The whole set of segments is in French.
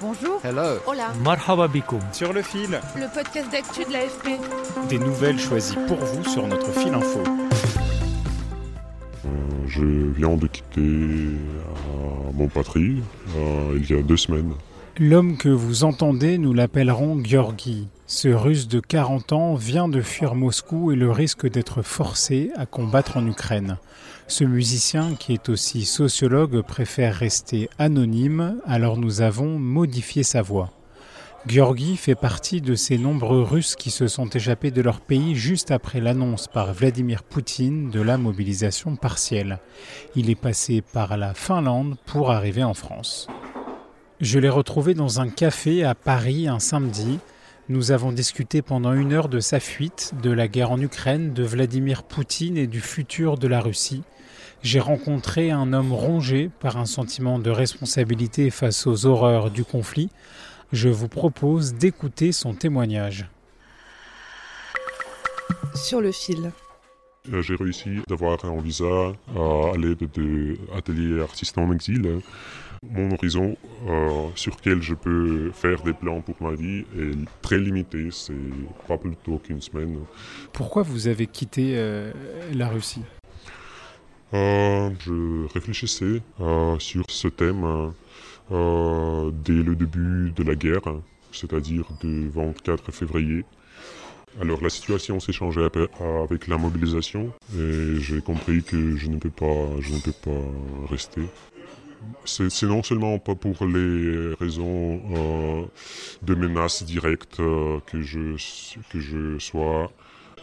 Bonjour. Hello. Hola. Marhaba bikoum. Sur le fil. Le podcast d'actu de l'AFP. Des nouvelles choisies pour vous sur notre fil info. Euh, je viens de quitter euh, mon patrie euh, il y a deux semaines. L'homme que vous entendez, nous l'appellerons Georgi. Ce russe de 40 ans vient de fuir Moscou et le risque d'être forcé à combattre en Ukraine. Ce musicien, qui est aussi sociologue, préfère rester anonyme, alors nous avons modifié sa voix. Georgi fait partie de ces nombreux Russes qui se sont échappés de leur pays juste après l'annonce par Vladimir Poutine de la mobilisation partielle. Il est passé par la Finlande pour arriver en France. Je l'ai retrouvé dans un café à Paris un samedi. Nous avons discuté pendant une heure de sa fuite, de la guerre en Ukraine, de Vladimir Poutine et du futur de la Russie. J'ai rencontré un homme rongé par un sentiment de responsabilité face aux horreurs du conflit. Je vous propose d'écouter son témoignage. Sur le fil. Euh, J'ai réussi d'avoir un visa à l'aide de l'atelier artiste en exil. Mon horizon euh, sur lequel je peux faire des plans pour ma vie est très limité, c'est pas plus tôt qu'une semaine. Pourquoi vous avez quitté euh, la Russie? Je réfléchissais euh, sur ce thème euh, dès le début de la guerre, c'est-à-dire du 24 février. Alors la situation s'est changée avec la mobilisation et j'ai compris que je ne peux pas, je ne peux pas rester. C'est non seulement pas pour les raisons euh, de menaces directes euh, que, je, que je sois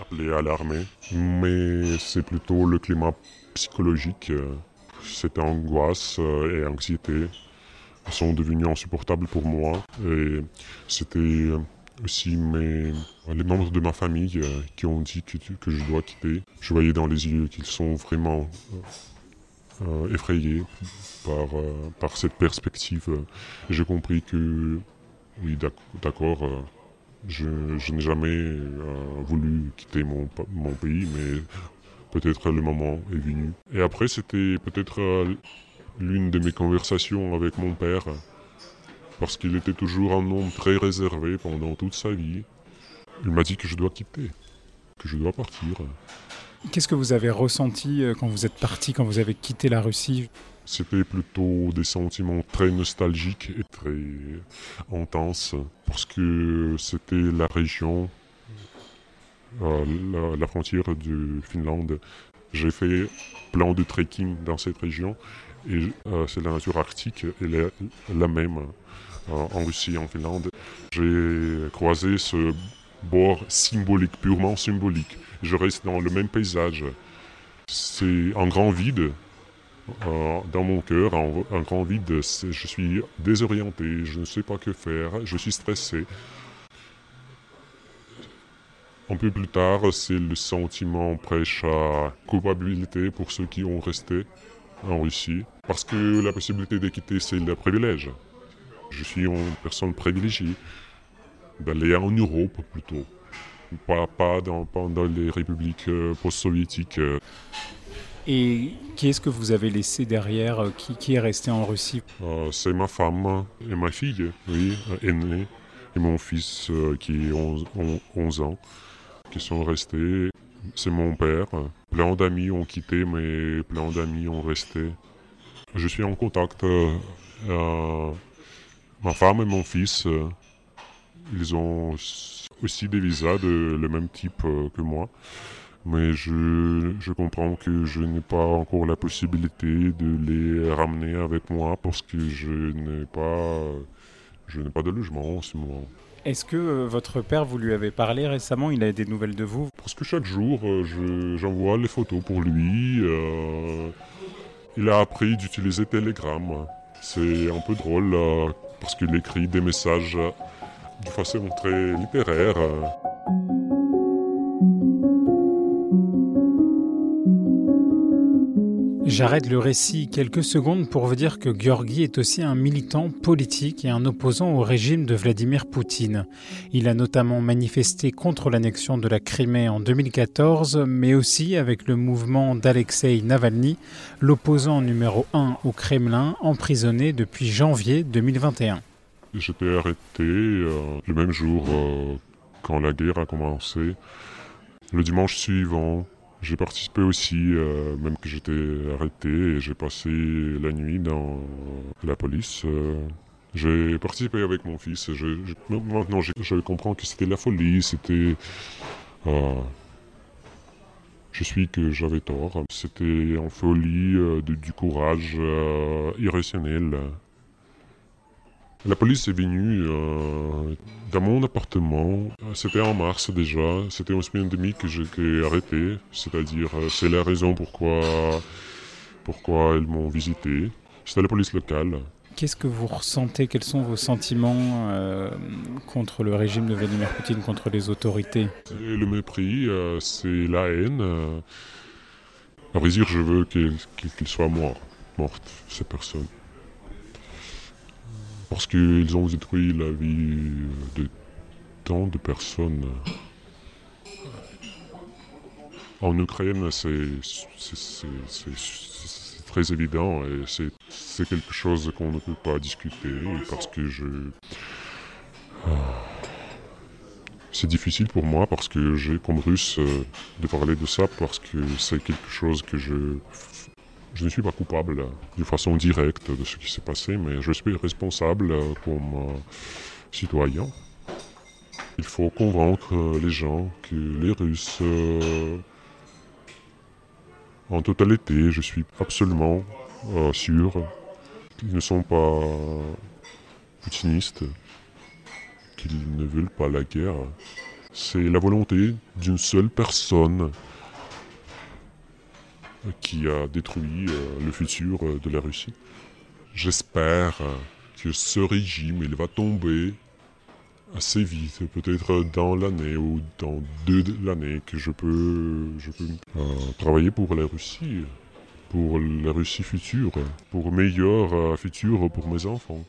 appelé à l'armée, mais c'est plutôt le climat psychologique. euh, Cette angoisse euh, et anxiété sont devenues insupportables pour moi et c'était aussi mes, les membres de ma famille euh, qui ont dit que, je dois quitter. Je voyais dans les yeux qu'ils sont vraiment euh, effrayés par, par cette perspective. J'ai compris que, oui, d'ac- d'accord, je, n'ai jamais euh, voulu quitter mon pays, mais peut-être le moment est venu. Et après, c'était peut-être euh, l'une de mes conversations avec mon père, parce qu'il était toujours un homme très réservé pendant toute sa vie. Il m'a dit que je dois quitter, que je dois partir. Qu'est-ce que vous avez ressenti euh, quand vous êtes parti, quand vous avez quitté la Russie? C'était plutôt des sentiments très nostalgiques et très intenses parce que c'était la région, euh, la, frontière de Finlande. J'ai fait plein de trekking dans cette région et euh, c'est la nature arctique, elle est la même euh, en Russie, en Finlande. J'ai croisé ce bord symbolique, purement symbolique. Je reste dans le même paysage. C'est un grand vide euh, dans mon cœur, un, grand vide. Je suis désorienté, je ne sais pas que faire, je suis stressé. Un peu plus tard, c'est le sentiment prêche à culpabilité pour ceux qui ont resté en Russie. Parce que la possibilité de quitter, c'est le privilège. Je suis une personne privilégiée d'aller en Europe plutôt. Pas, pas, dans, pas dans les républiques euh, post-soviétiques. Et qui est-ce que vous avez laissé derrière euh, qui, est resté en Russie? Euh, c'est ma femme et ma fille, oui, aînée, et mon fils euh, qui a 11, on- 11 ans, qui sont restés. C'est mon père. Plein d'amis ont quitté, mais plein d'amis ont resté. Je suis en contact. ma femme et mon fils, ils ont aussi des visas de le même type que moi. Mais je, je comprends que je n'ai pas encore la possibilité de les ramener avec moi parce que je n'ai pas, je n'ai pas de logement en ce moment. Est-ce que euh, votre père, vous lui avez parlé récemment? Il a des nouvelles de vous? Parce que chaque jour, euh, je- j'envoie les photos pour lui. euh, Il a appris d'utiliser Telegram. C'est un peu drôle parce qu'il écrit des messages de façon très littéraire. J'arrête le récit quelques secondes pour vous dire que Georgi est aussi un militant politique et un opposant au régime de Vladimir Poutine. Il a notamment manifesté contre l'annexion de la Crimée en 2014, mais aussi avec le mouvement d'Alexei Navalny, l'opposant numéro 1 au Kremlin, emprisonné depuis janvier 2021. J'étais arrêté euh, le même jour euh, quand la guerre a commencé. Le dimanche suivant, j'ai participé aussi, euh, même que j'étais arrêté, et j'ai passé la nuit dans la police. Euh, j'ai participé avec mon fils. Maintenant, je, je, comprends que c'était la folie, c'était... Euh, je suis que j'avais tort. C'était en folie, du courage irrationnel. La police est venue euh, dans mon appartement. C'était en mars déjà. C'était en semaine et demie que j'étais arrêté. C'est-à-dire, euh, c'est la raison pourquoi, pourquoi ils m'ont visité. C'était la police locale. Qu'est-ce que vous ressentez? Quels sont vos sentiments euh, contre le régime de Vladimir Poutine, contre les autorités? C'est le mépris, euh, c'est la haine. À vrai dire, je veux qu'il qu qu soit mort, morte, ces personnes parce qu'ils ont détruit la vie de tant de personnes. En Ukraine, c'est très évident et c'est quelque chose qu'on ne peut pas discuter parce que je... C'est difficile pour moi parce que j'ai comme russe de parler de ça parce que c'est quelque chose que je je ne suis pas coupable de façon directe de ce qui s'est passé, mais je suis responsable comme citoyen. Il faut convaincre les gens que les Russes, euh, en totalité, je suis absolument euh, sûr qu'ils ne sont pas poutinistes, qu'ils ne veulent pas la guerre. C'est la volonté d'une seule personne qui a détruit le futur de la Russie. J'espère que ce régime il va tomber assez vite, peut-être dans l'année ou dans deux l'année que je peux, euh, travailler pour la Russie, pour la Russie future, pour meilleur euh, futur pour mes enfants.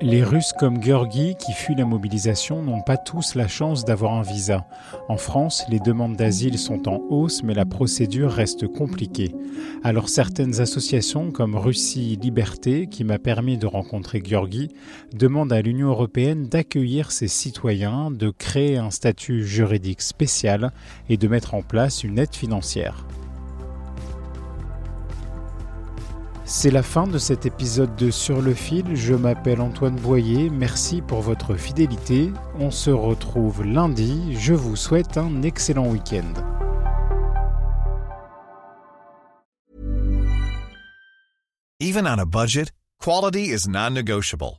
Les Russes comme Georgi qui fuient la mobilisation n'ont pas tous la chance d'avoir un visa. En France, les demandes d'asile sont en hausse mais la procédure reste compliquée. Alors certaines associations comme Russie Liberté, qui m'a permis de rencontrer Georgi, demandent à l'Union européenne d'accueillir ses citoyens, de créer un statut juridique spécial et de mettre en place une aide financière. C'est la fin de cet épisode de Sur le fil. Je m'appelle Antoine Boyer. Merci pour votre fidélité. On se retrouve lundi. Je vous souhaite un excellent week-end. Even on a budget, quality is non-negotiable.